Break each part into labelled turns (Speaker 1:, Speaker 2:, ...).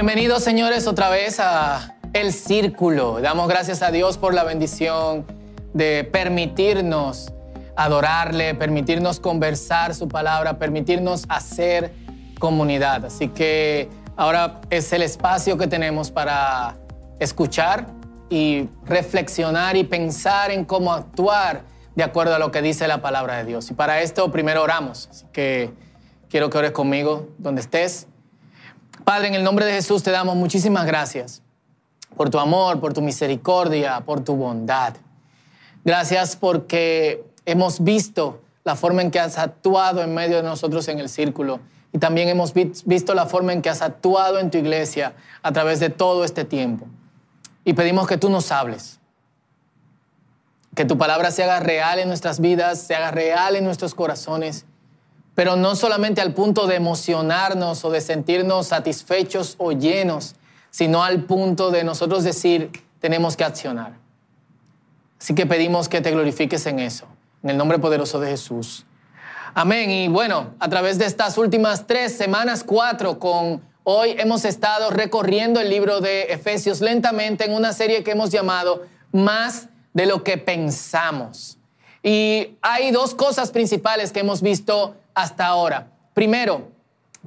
Speaker 1: Bienvenidos señores otra vez a El Círculo. Damos gracias a Dios por la bendición de permitirnos adorarle, permitirnos conversar su palabra, permitirnos hacer comunidad. Así que ahora es el espacio que tenemos para escuchar y reflexionar y pensar en cómo actuar de acuerdo a lo que dice la palabra de Dios. Y para esto primero oramos. Así que quiero que ores conmigo donde estés. Padre, en el nombre de Jesús te damos muchísimas gracias por tu amor, por tu misericordia, por tu bondad. Gracias porque hemos visto la forma en que has actuado en medio de nosotros en el círculo y también hemos visto la forma en que has actuado en tu iglesia a través de todo este tiempo. Y pedimos que tú nos hables, que tu palabra se haga real en nuestras vidas, se haga real en nuestros corazones pero no solamente al punto de emocionarnos o de sentirnos satisfechos o llenos, sino al punto de nosotros decir, tenemos que accionar. Así que pedimos que te glorifiques en eso, en el nombre poderoso de Jesús. Amén. Y bueno, a través de estas últimas tres semanas, cuatro, con hoy hemos estado recorriendo el libro de Efesios lentamente en una serie que hemos llamado Más de lo que pensamos. Y hay dos cosas principales que hemos visto hasta ahora. Primero,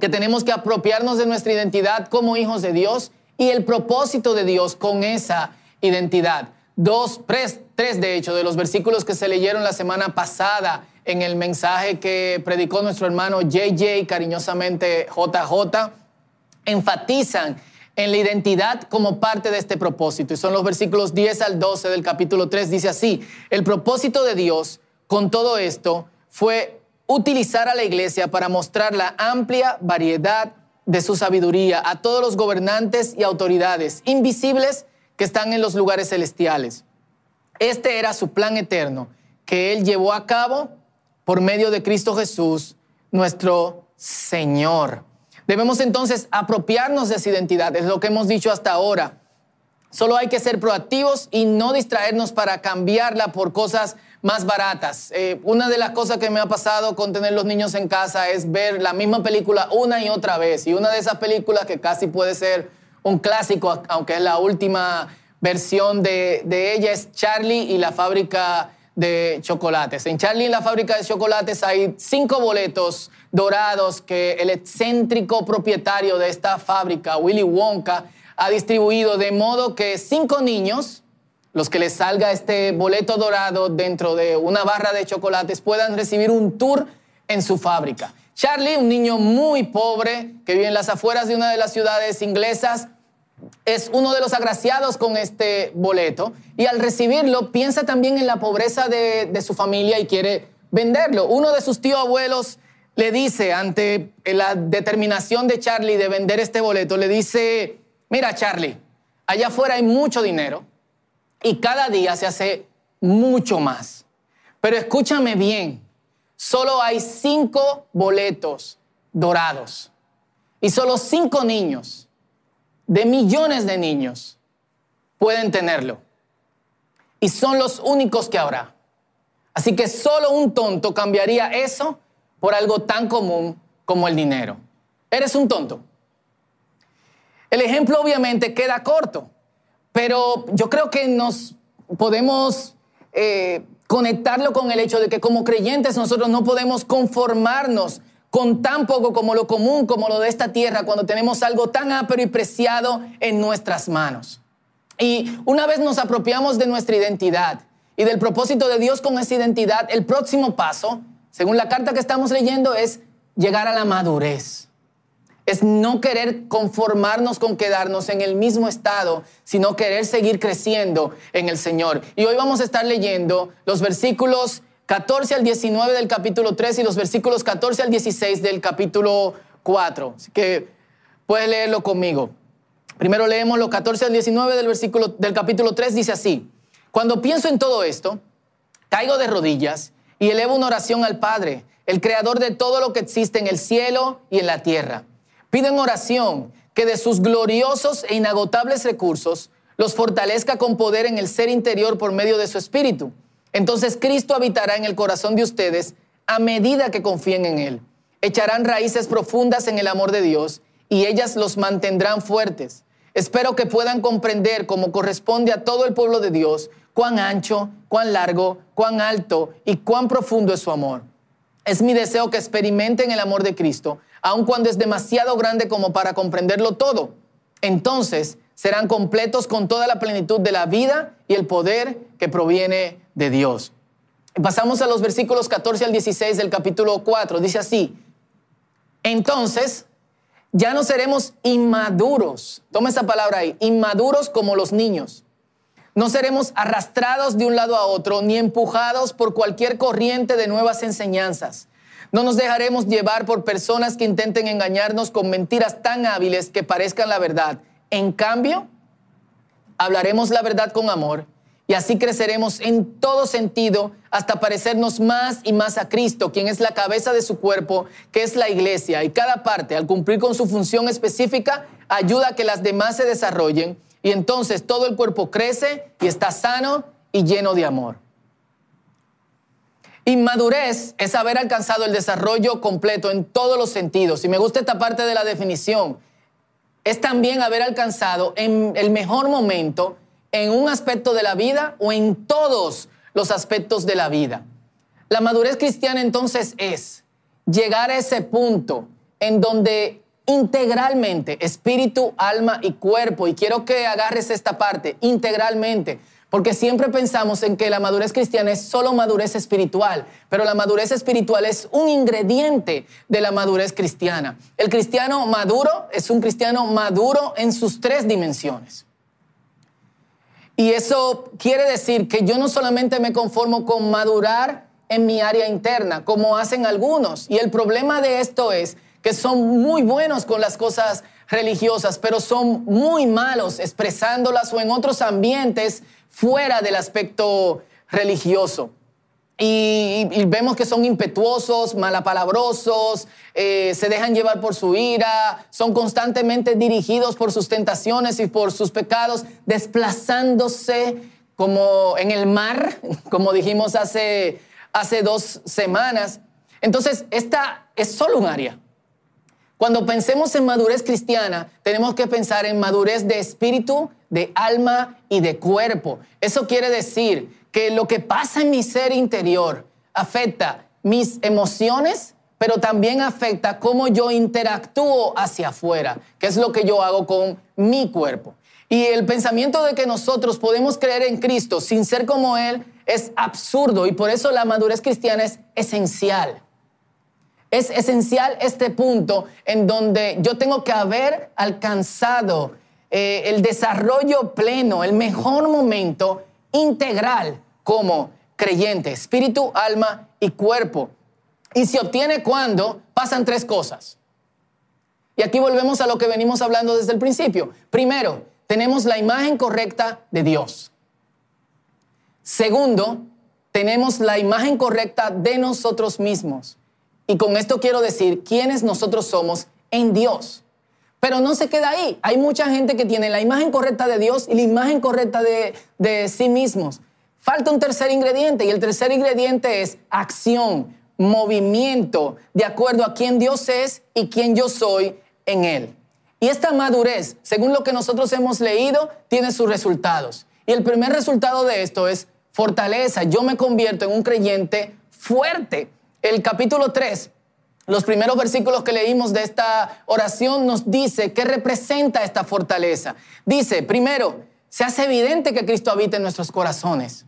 Speaker 1: que tenemos que apropiarnos de nuestra identidad como hijos de Dios y el propósito de Dios con esa identidad. Dos, tres, tres de hecho, de los versículos que se leyeron la semana pasada en el mensaje que predicó nuestro hermano JJ, cariñosamente JJ, enfatizan en la identidad como parte de este propósito. Y son los versículos 10 al 12 del capítulo 3. Dice así, el propósito de Dios con todo esto fue utilizar a la iglesia para mostrar la amplia variedad de su sabiduría a todos los gobernantes y autoridades invisibles que están en los lugares celestiales. Este era su plan eterno que Él llevó a cabo por medio de Cristo Jesús, nuestro Señor. Debemos entonces apropiarnos de esa identidad, es lo que hemos dicho hasta ahora. Solo hay que ser proactivos y no distraernos para cambiarla por cosas más baratas. Eh, una de las cosas que me ha pasado con tener los niños en casa es ver la misma película una y otra vez. Y una de esas películas que casi puede ser un clásico, aunque es la última versión de, de ella, es Charlie y la fábrica de chocolates. En Charlie y la fábrica de chocolates hay cinco boletos dorados que el excéntrico propietario de esta fábrica, Willy Wonka, ha distribuido de modo que cinco niños los que les salga este boleto dorado dentro de una barra de chocolates puedan recibir un tour en su fábrica. Charlie, un niño muy pobre que vive en las afueras de una de las ciudades inglesas, es uno de los agraciados con este boleto y al recibirlo piensa también en la pobreza de, su familia y quiere venderlo. Uno de sus tíos abuelos le dice, ante la determinación de Charlie de vender este boleto, le dice, mira Charlie, allá afuera hay mucho dinero, y cada día se hace mucho más. Pero escúchame bien, solo hay cinco boletos dorados y solo cinco niños de millones de niños pueden tenerlo. Y son los únicos que habrá. Así que solo un tonto cambiaría eso por algo tan común como el dinero. Eres un tonto. El ejemplo obviamente queda corto. Pero yo creo que nos podemos eh, conectarlo con el hecho de que como creyentes nosotros no podemos conformarnos con tan poco como lo común, como lo de esta tierra, cuando tenemos algo tan ápero y preciado en nuestras manos. Y una vez nos apropiamos de nuestra identidad y del propósito de Dios con esa identidad, el próximo paso, según la carta que estamos leyendo, es llegar a la madurez es no querer conformarnos con quedarnos en el mismo estado, sino querer seguir creciendo en el Señor. Y hoy vamos a estar leyendo los versículos 14 al 19 del capítulo 3 y los versículos 14 al 16 del capítulo 4. Así que puedes leerlo conmigo. Primero leemos los 14 al 19 del versículo del capítulo 3 dice así: Cuando pienso en todo esto, caigo de rodillas y elevo una oración al Padre, el creador de todo lo que existe en el cielo y en la tierra Piden oración que de sus gloriosos e inagotables recursos los fortalezca con poder en el ser interior por medio de su espíritu. Entonces Cristo habitará en el corazón de ustedes a medida que confíen en Él. Echarán raíces profundas en el amor de Dios y ellas los mantendrán fuertes. Espero que puedan comprender como corresponde a todo el pueblo de Dios cuán ancho, cuán largo, cuán alto y cuán profundo es su amor. Es mi deseo que experimenten el amor de Cristo, aun cuando es demasiado grande como para comprenderlo todo. Entonces serán completos con toda la plenitud de la vida y el poder que proviene de Dios. Pasamos a los versículos 14 al 16 del capítulo 4. Dice así, entonces ya no seremos inmaduros. Toma esa palabra ahí, inmaduros como los niños. No seremos arrastrados de un lado a otro ni empujados por cualquier corriente de nuevas enseñanzas. No nos dejaremos llevar por personas que intenten engañarnos con mentiras tan hábiles que parezcan la verdad. En cambio, hablaremos la verdad con amor y así creceremos en todo sentido hasta parecernos más y más a Cristo, quien es la cabeza de su cuerpo, que es la iglesia. Y cada parte, al cumplir con su función específica, ayuda a que las demás se desarrollen. Y entonces todo el cuerpo crece y está sano y lleno de amor. Inmadurez es haber alcanzado el desarrollo completo en todos los sentidos. Y me gusta esta parte de la definición. Es también haber alcanzado en el mejor momento en un aspecto de la vida o en todos los aspectos de la vida. La madurez cristiana entonces es llegar a ese punto en donde integralmente, espíritu, alma y cuerpo, y quiero que agarres esta parte, integralmente, porque siempre pensamos en que la madurez cristiana es solo madurez espiritual, pero la madurez espiritual es un ingrediente de la madurez cristiana. El cristiano maduro es un cristiano maduro en sus tres dimensiones. Y eso quiere decir que yo no solamente me conformo con madurar en mi área interna, como hacen algunos. Y el problema de esto es que son muy buenos con las cosas religiosas, pero son muy malos expresándolas o en otros ambientes fuera del aspecto religioso. Y, vemos que son impetuosos, malapalabrosos, eh, se dejan llevar por su ira, son constantemente dirigidos por sus tentaciones y por sus pecados, desplazándose como en el mar, como dijimos hace, hace dos semanas. Entonces, esta es solo un área. Cuando pensemos en madurez cristiana, tenemos que pensar en madurez de espíritu, de alma y de cuerpo. Eso quiere decir que lo que pasa en mi ser interior afecta mis emociones, pero también afecta cómo yo interactúo hacia afuera, que es lo que yo hago con mi cuerpo. Y el pensamiento de que nosotros podemos creer en Cristo sin ser como Él es absurdo y por eso la madurez cristiana es esencial. Es esencial este punto en donde yo tengo que haber alcanzado eh, el desarrollo pleno, el mejor momento integral como creyente, espíritu, alma y cuerpo. Y se obtiene cuando pasan tres cosas. Y aquí volvemos a lo que venimos hablando desde el principio. Primero, tenemos la imagen correcta de Dios. Segundo, tenemos la imagen correcta de nosotros mismos. Y con esto quiero decir quiénes nosotros somos en Dios. Pero no se queda ahí. Hay mucha gente que tiene la imagen correcta de Dios y la imagen correcta de, de sí mismos. Falta un tercer ingrediente y el tercer ingrediente es acción, movimiento, de acuerdo a quién Dios es y quién yo soy en Él. Y esta madurez, según lo que nosotros hemos leído, tiene sus resultados. Y el primer resultado de esto es fortaleza. Yo me convierto en un creyente fuerte. El capítulo 3, los primeros versículos que leímos de esta oración nos dice qué representa esta fortaleza. Dice, primero, se hace evidente que Cristo habita en nuestros corazones.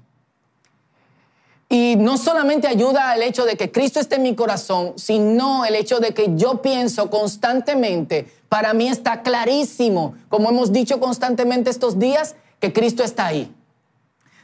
Speaker 1: Y no solamente ayuda al hecho de que Cristo esté en mi corazón, sino el hecho de que yo pienso constantemente, para mí está clarísimo, como hemos dicho constantemente estos días, que Cristo está ahí.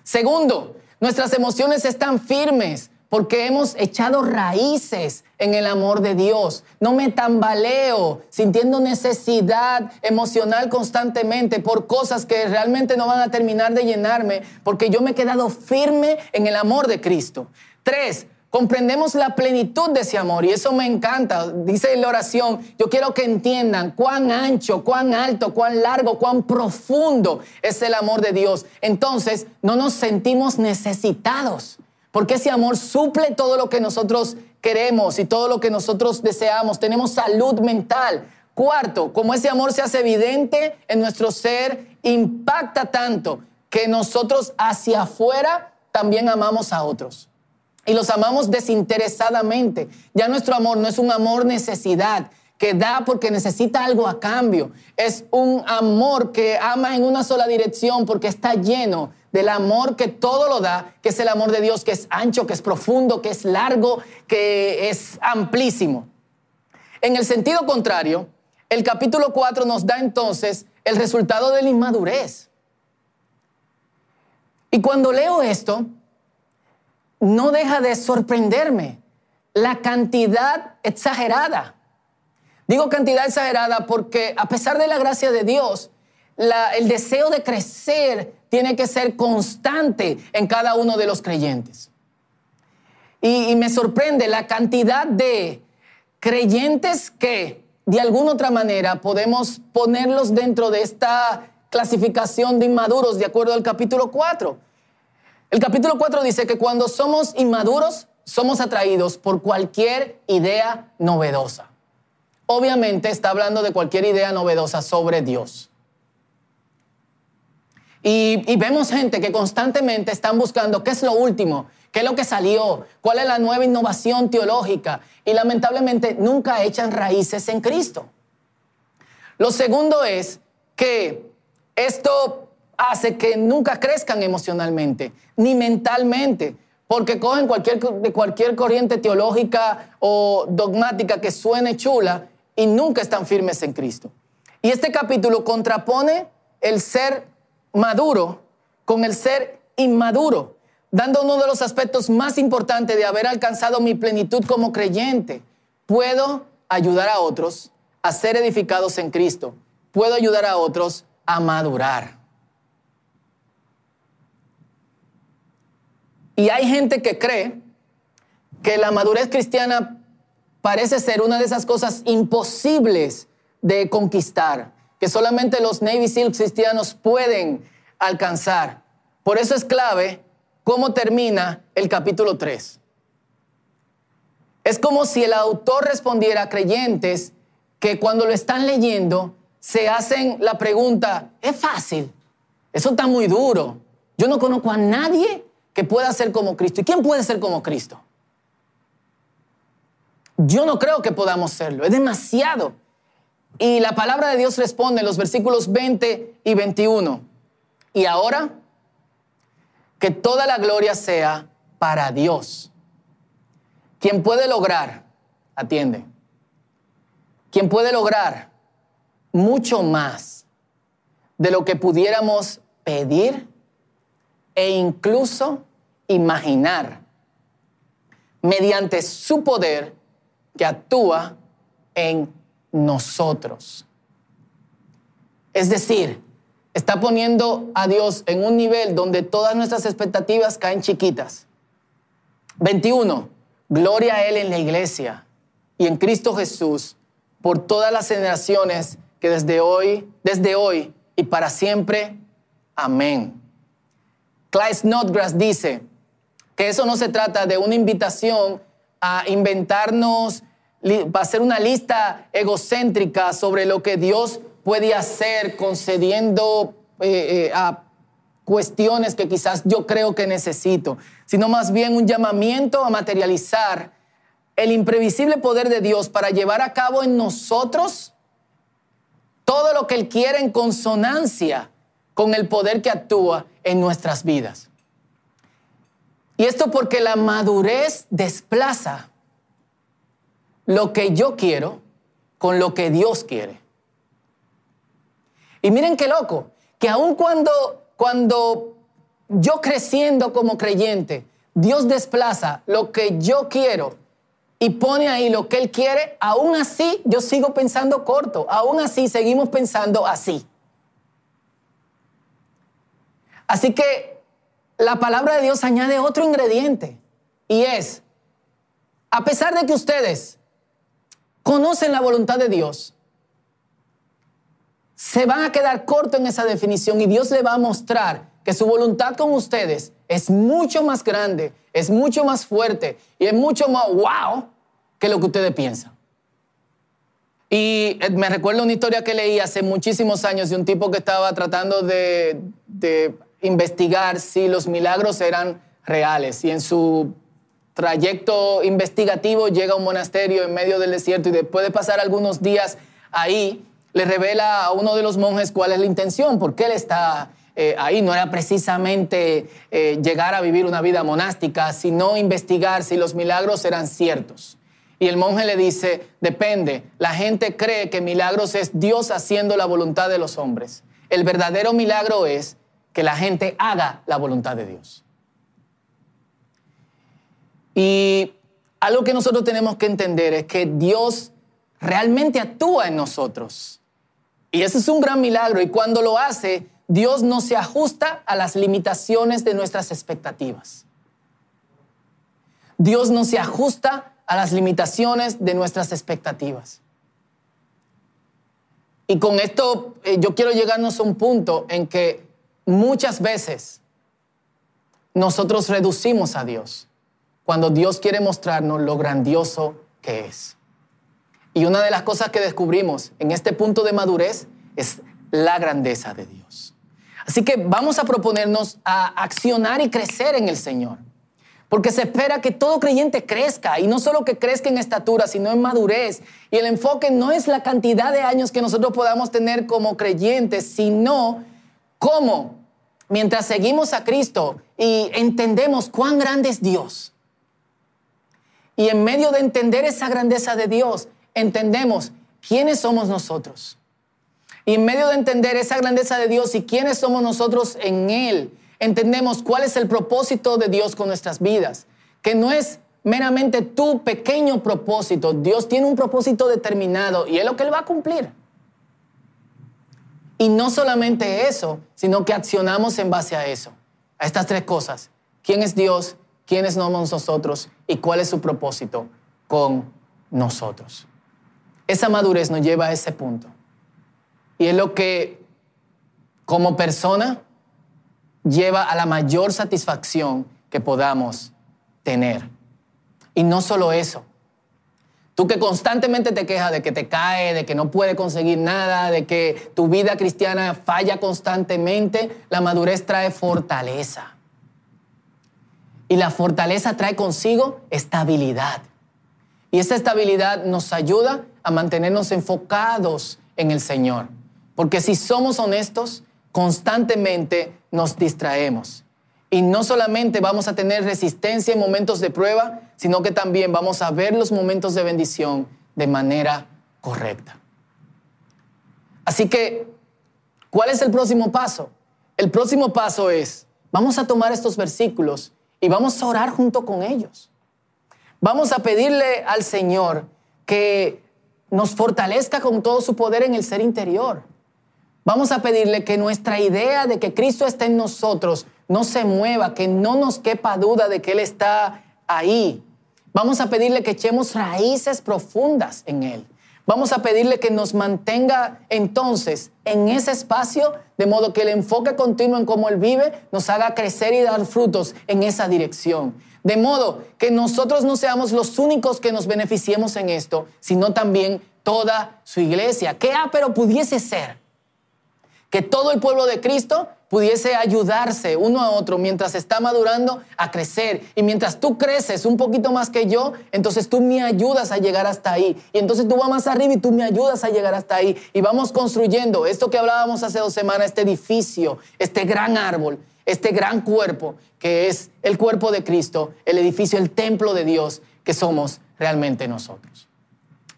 Speaker 1: Segundo, nuestras emociones están firmes porque hemos echado raíces en el amor de Dios. No me tambaleo sintiendo necesidad emocional constantemente por cosas que realmente no van a terminar de llenarme, porque yo me he quedado firme en el amor de Cristo. Tres, comprendemos la plenitud de ese amor y eso me encanta. Dice la oración, yo quiero que entiendan cuán ancho, cuán alto, cuán largo, cuán profundo es el amor de Dios. Entonces, no nos sentimos necesitados porque ese amor suple todo lo que nosotros queremos y todo lo que nosotros deseamos. Tenemos salud mental. cuarto, como ese amor se hace evidente en nuestro ser, impacta tanto que nosotros hacia afuera también amamos a otros. Y los amamos desinteresadamente. Ya nuestro amor no es un amor necesidad, que da porque necesita algo a cambio. Es un amor que ama en una sola dirección porque está lleno del amor que todo lo da, que es el amor de Dios, que es ancho, que es profundo, que es largo, que es amplísimo. En el sentido contrario, el capítulo 4 nos da entonces el resultado de la inmadurez. Y cuando leo esto, no deja de sorprenderme la cantidad exagerada Digo cantidad exagerada porque a pesar de la gracia de Dios, el deseo de crecer tiene que ser constante en cada uno de los creyentes. Y, me sorprende la cantidad de creyentes que de alguna otra manera podemos ponerlos dentro de esta clasificación de inmaduros de acuerdo al capítulo 4. El capítulo 4 dice que cuando somos inmaduros somos atraídos por cualquier idea novedosa obviamente está hablando de cualquier idea novedosa sobre Dios. Y, vemos gente que constantemente están buscando qué es lo último, qué es lo que salió, cuál es la nueva innovación teológica y lamentablemente nunca echan raíces en Cristo. Lo segundo es que esto hace que nunca crezcan emocionalmente ni mentalmente, porque cogen cualquier, cualquier corriente teológica o dogmática que suene chula y nunca están firmes en Cristo. Y este capítulo contrapone el ser maduro con el ser inmaduro, dando uno de los aspectos más importantes de haber alcanzado mi plenitud como creyente. Puedo ayudar a otros a ser edificados en Cristo. Puedo ayudar a otros a madurar. Y hay gente que cree que la madurez cristiana parece ser una de esas cosas imposibles de conquistar, que solamente los Navy SEAL cristianos pueden alcanzar. Por eso es clave cómo termina el capítulo 3. Es como si el autor respondiera a creyentes que cuando lo están leyendo se hacen la pregunta, es fácil, eso está muy duro. Yo no conozco a nadie que pueda ser como Cristo. ¿Y quién puede ser como Cristo? Yo no creo que podamos serlo, es demasiado. Y la palabra de Dios responde en los versículos 20 y 21. Y ahora, que toda la gloria sea para Dios, quien puede lograr, atiende, quien puede lograr mucho más de lo que pudiéramos pedir e incluso imaginar mediante su poder que actúa en nosotros. Es decir, está poniendo a Dios en un nivel donde todas nuestras expectativas caen chiquitas. 21. Gloria a Él en la iglesia y en Cristo Jesús por todas las generaciones que desde hoy, desde hoy y para siempre. Amén. Clyde Snodgrass dice que eso no se trata de una invitación a inventarnos, hacer una lista egocéntrica sobre lo que Dios puede hacer concediendo eh, eh, a cuestiones que quizás yo creo que necesito, sino más bien un llamamiento a materializar el imprevisible poder de Dios para llevar a cabo en nosotros todo lo que Él quiere en consonancia con el poder que actúa en nuestras vidas. Y esto porque la madurez desplaza lo que yo quiero con lo que Dios quiere. Y miren qué loco, que aun cuando, cuando yo creciendo como creyente, Dios desplaza lo que yo quiero y pone ahí lo que Él quiere, aún así yo sigo pensando corto, aún así seguimos pensando así. Así que la palabra de Dios añade otro ingrediente y es, a pesar de que ustedes conocen la voluntad de Dios, se van a quedar corto en esa definición y Dios le va a mostrar que su voluntad con ustedes es mucho más grande, es mucho más fuerte y es mucho más wow que lo que ustedes piensan. Y eh, me recuerdo una historia que leí hace muchísimos años de un tipo que estaba tratando de, de investigar si los milagros eran reales. Y en su trayecto investigativo llega a un monasterio en medio del desierto y después de pasar algunos días ahí, le revela a uno de los monjes cuál es la intención, por qué él está eh, ahí. No era precisamente eh, llegar a vivir una vida monástica, sino investigar si los milagros eran ciertos. Y el monje le dice, depende, la gente cree que milagros es Dios haciendo la voluntad de los hombres. El verdadero milagro es que la gente haga la voluntad de Dios. Y algo que nosotros tenemos que entender es que Dios realmente actúa en nosotros. Y ese es un gran milagro. Y cuando lo hace, Dios no se ajusta a las limitaciones de nuestras expectativas. Dios no se ajusta a las limitaciones de nuestras expectativas. Y con esto eh, yo quiero llegarnos a un punto en que muchas veces nosotros reducimos a Dios cuando Dios quiere mostrarnos lo grandioso que es. Y una de las cosas que descubrimos en este punto de madurez es la grandeza de Dios. Así que vamos a proponernos a accionar y crecer en el Señor. Porque se espera que todo creyente crezca y no solo que crezca en estatura, sino en madurez. Y el enfoque no es la cantidad de años que nosotros podamos tener como creyentes, sino cómo, mientras seguimos a Cristo y entendemos cuán grande es Dios. Y en medio de entender esa grandeza de Dios, entendemos quiénes somos nosotros. Y en medio de entender esa grandeza de Dios y quiénes somos nosotros en Él, entendemos cuál es el propósito de Dios con nuestras vidas, que no es meramente tu pequeño propósito, Dios tiene un propósito determinado y es lo que Él va a cumplir. Y no solamente eso, sino que accionamos en base a eso, a estas tres cosas. ¿Quién es Dios? ¿Quiénes somos nosotros? ¿Y cuál es su propósito con nosotros? Esa madurez nos lleva a ese punto. Y es lo que como persona lleva a la mayor satisfacción que podamos tener. Y no solo eso. Tú que constantemente te quejas de que te cae, de que no puedes conseguir nada, de que tu vida cristiana falla constantemente, la madurez trae fortaleza. Y la fortaleza trae consigo estabilidad. Y esa estabilidad nos ayuda a mantenernos enfocados en el Señor. Porque si somos honestos, constantemente nos distraemos. Y no solamente vamos a tener resistencia en momentos de prueba, sino que también vamos a ver los momentos de bendición de manera correcta. Así que, ¿cuál es el próximo paso? El próximo paso es, vamos a tomar estos versículos y vamos a orar junto con ellos. Vamos a pedirle al Señor que nos fortalezca con todo su poder en el ser interior Vamos a pedirle que nuestra idea de que Cristo está en nosotros no se mueva, que no nos quepa duda de que Él está ahí. Vamos a pedirle que echemos raíces profundas en Él. Vamos a pedirle que nos mantenga entonces en ese espacio, de modo que el enfoque continuo en cómo Él vive nos haga crecer y dar frutos en esa dirección. De modo que nosotros no seamos los únicos que nos beneficiemos en esto, sino también toda su iglesia. ¿Qué ah, pero pudiese ser? que todo el pueblo de Cristo pudiese ayudarse uno a otro mientras está madurando a crecer. Y mientras tú creces un poquito más que yo, entonces tú me ayudas a llegar hasta ahí. Y entonces tú vas más arriba y tú me ayudas a llegar hasta ahí. Y vamos construyendo esto que hablábamos hace dos semanas, este edificio, este gran árbol, este gran cuerpo que es el cuerpo de Cristo, el edificio, el templo de Dios que somos realmente nosotros.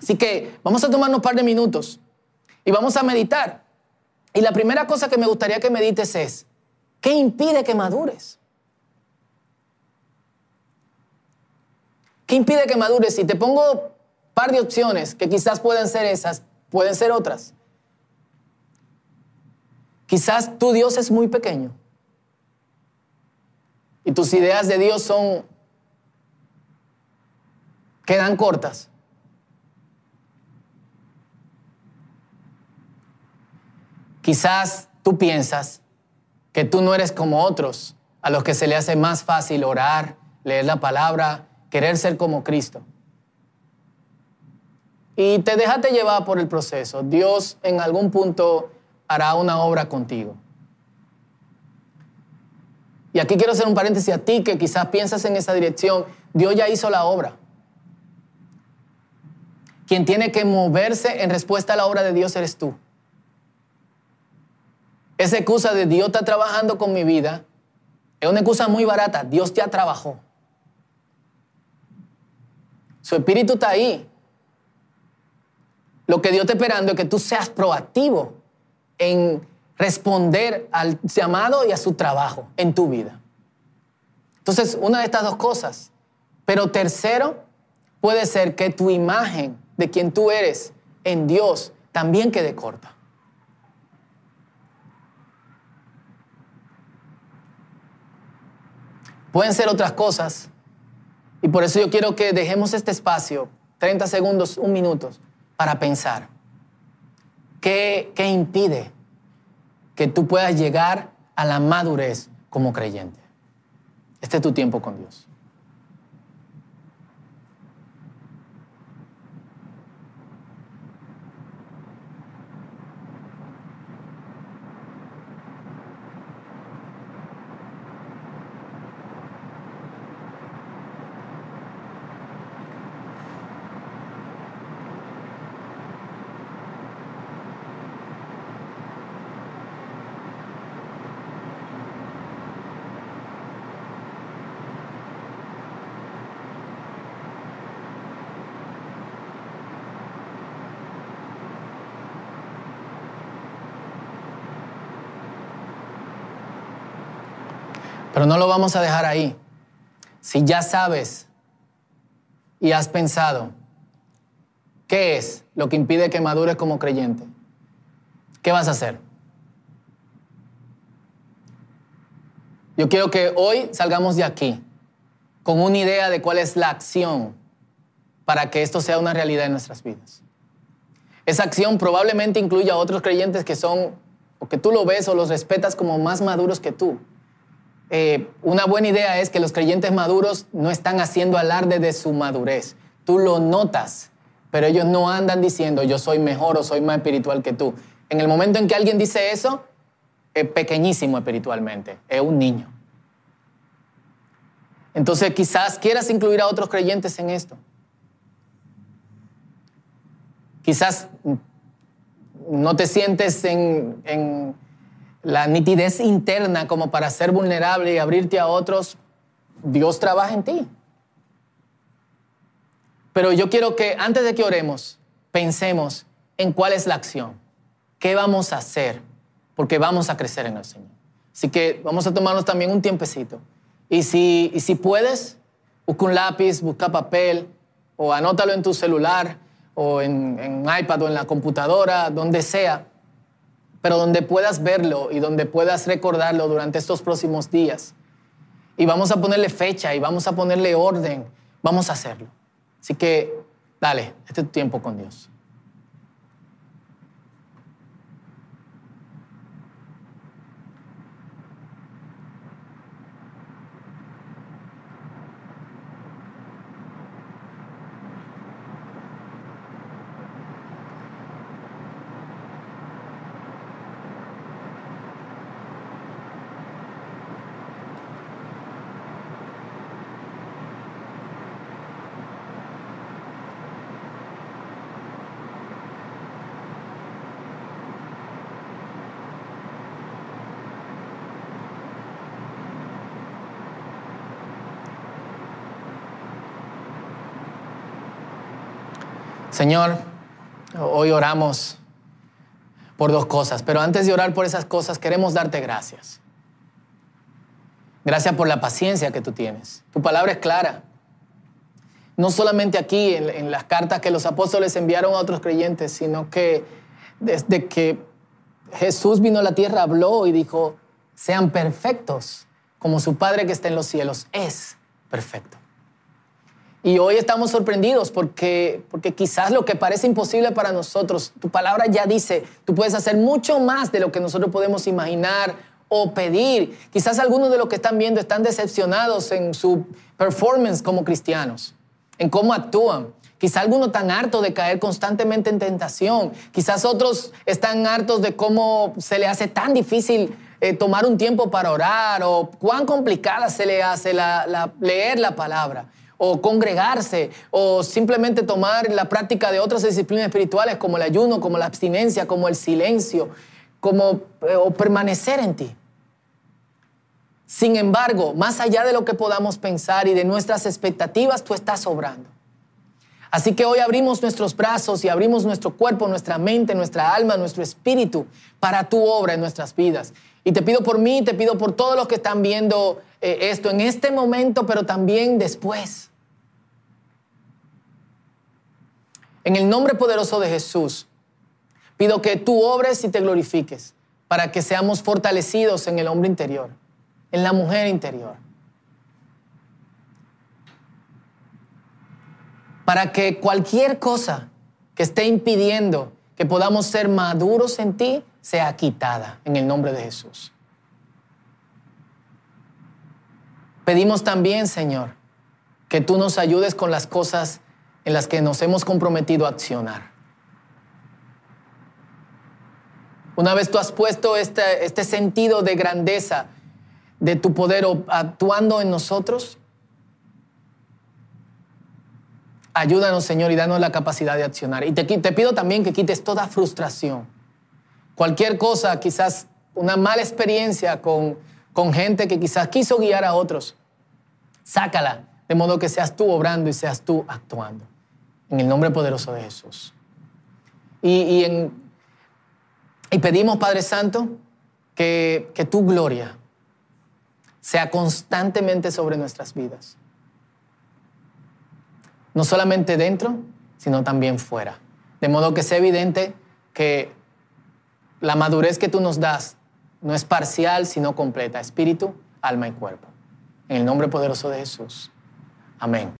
Speaker 1: Así que vamos a tomarnos un par de minutos y vamos a meditar. Y la primera cosa que me gustaría que medites es, ¿qué impide que madures? ¿Qué impide que madures? Si te pongo un par de opciones, que quizás pueden ser esas, pueden ser otras. Quizás tu Dios es muy pequeño y tus ideas de Dios son quedan cortas. Quizás tú piensas que tú no eres como otros, a los que se le hace más fácil orar, leer la palabra, querer ser como Cristo. y te dejaste llevar por el proceso. Dios en algún punto hará una obra contigo. Y aquí quiero hacer un paréntesis a ti que quizás piensas en esa dirección. Dios ya hizo la obra. Quien tiene que moverse en respuesta a la obra de Dios eres tú. Esa excusa de Dios está trabajando con mi vida es una excusa muy barata. Dios ya trabajó. Su espíritu está ahí. Lo que Dios está esperando es que tú seas proactivo en responder al llamado y a su trabajo en tu vida. Entonces, una de estas dos cosas. Pero tercero, puede ser que tu imagen de quien tú eres en Dios también quede corta. Pueden ser otras cosas. Y por eso yo quiero que dejemos este espacio, 30 segundos, un minuto, para pensar. ¿Qué, qué impide que tú puedas llegar a la madurez como creyente? Este es tu tiempo con Dios. Pero no lo vamos a dejar ahí. Si ya sabes y has pensado qué es lo que impide que madures como creyente, ¿qué vas a hacer? Yo quiero que hoy salgamos de aquí con una idea de cuál es la acción para que esto sea una realidad en nuestras vidas. Esa acción probablemente incluya a otros creyentes que son, o que tú lo ves o los respetas como más maduros que tú. Eh, una buena idea es que los creyentes maduros no están haciendo alarde de su madurez. Tú lo notas, pero ellos no andan diciendo yo soy mejor o soy más espiritual que tú. En el momento en que alguien dice eso, es pequeñísimo espiritualmente, es un niño. Entonces quizás quieras incluir a otros creyentes en esto. Quizás no te sientes en la nitidez interna como para ser vulnerable y abrirte a otros, Dios trabaja en ti. Pero yo quiero que antes de que oremos, pensemos en cuál es la acción, qué vamos a hacer, porque vamos a crecer en el Señor. Así que vamos a tomarnos también un tiempecito. Y si, y si puedes, busca un lápiz, busca papel, o anótalo en tu celular, o en, en iPad, o en la computadora, donde sea pero donde puedas verlo y donde puedas recordarlo durante estos próximos días. Y vamos a ponerle fecha y vamos a ponerle orden, vamos a hacerlo. Así que dale, este es tu tiempo con Dios. Señor, hoy oramos por dos cosas, pero antes de orar por esas cosas queremos darte gracias. Gracias por la paciencia que tú tienes. Tu palabra es clara. No solamente aquí en, las cartas que los apóstoles enviaron a otros creyentes, sino que desde que Jesús vino a la tierra habló y dijo, sean perfectos como su Padre que está en los cielos es perfecto. Y hoy estamos sorprendidos porque, porque quizás lo que parece imposible para nosotros, tu palabra ya dice, tú puedes hacer mucho más de lo que nosotros podemos imaginar o pedir. Quizás algunos de los que están viendo están decepcionados en su performance como cristianos, en cómo actúan. Quizá algunos están hartos de caer constantemente en tentación. Quizás otros están hartos de cómo se le hace tan difícil eh, tomar un tiempo para orar o cuán complicada se le hace leer la palabra o congregarse o simplemente tomar la práctica de otras disciplinas espirituales como el ayuno, como la abstinencia, como el silencio, como eh, o permanecer en ti. Sin embargo, más allá de lo que podamos pensar y de nuestras expectativas, tú estás sobrando. Así que hoy abrimos nuestros brazos y abrimos nuestro cuerpo, nuestra mente, nuestra alma, nuestro espíritu para tu obra en nuestras vidas. Y te pido por mí, te pido por todos los que están viendo eh, esto en este momento, pero también después. En el nombre poderoso de Jesús, pido que tú obres y te glorifiques para que seamos fortalecidos en el hombre interior, en la mujer interior. para que cualquier cosa que esté impidiendo que podamos ser maduros en ti sea quitada en el nombre de Jesús. Pedimos también, Señor, que tú nos ayudes con las cosas en las que nos hemos comprometido a accionar. Una vez tú has puesto este, sentido de grandeza de tu poder actuando en nosotros, Ayúdanos, Señor, y danos la capacidad de accionar. Y te, pido también que quites toda frustración. Cualquier cosa, quizás una mala experiencia con gente que quizás quiso guiar a otros. Sácala, de modo que seas tú obrando y seas tú actuando. En el nombre poderoso de Jesús. Y, y pedimos, Padre Santo, que, que tu gloria sea constantemente sobre nuestras vidas no solamente dentro, sino también fuera. De modo que sea evidente que la madurez que tú nos das no es parcial, sino completa, espíritu, alma y cuerpo. En el nombre poderoso de Jesús. Amén.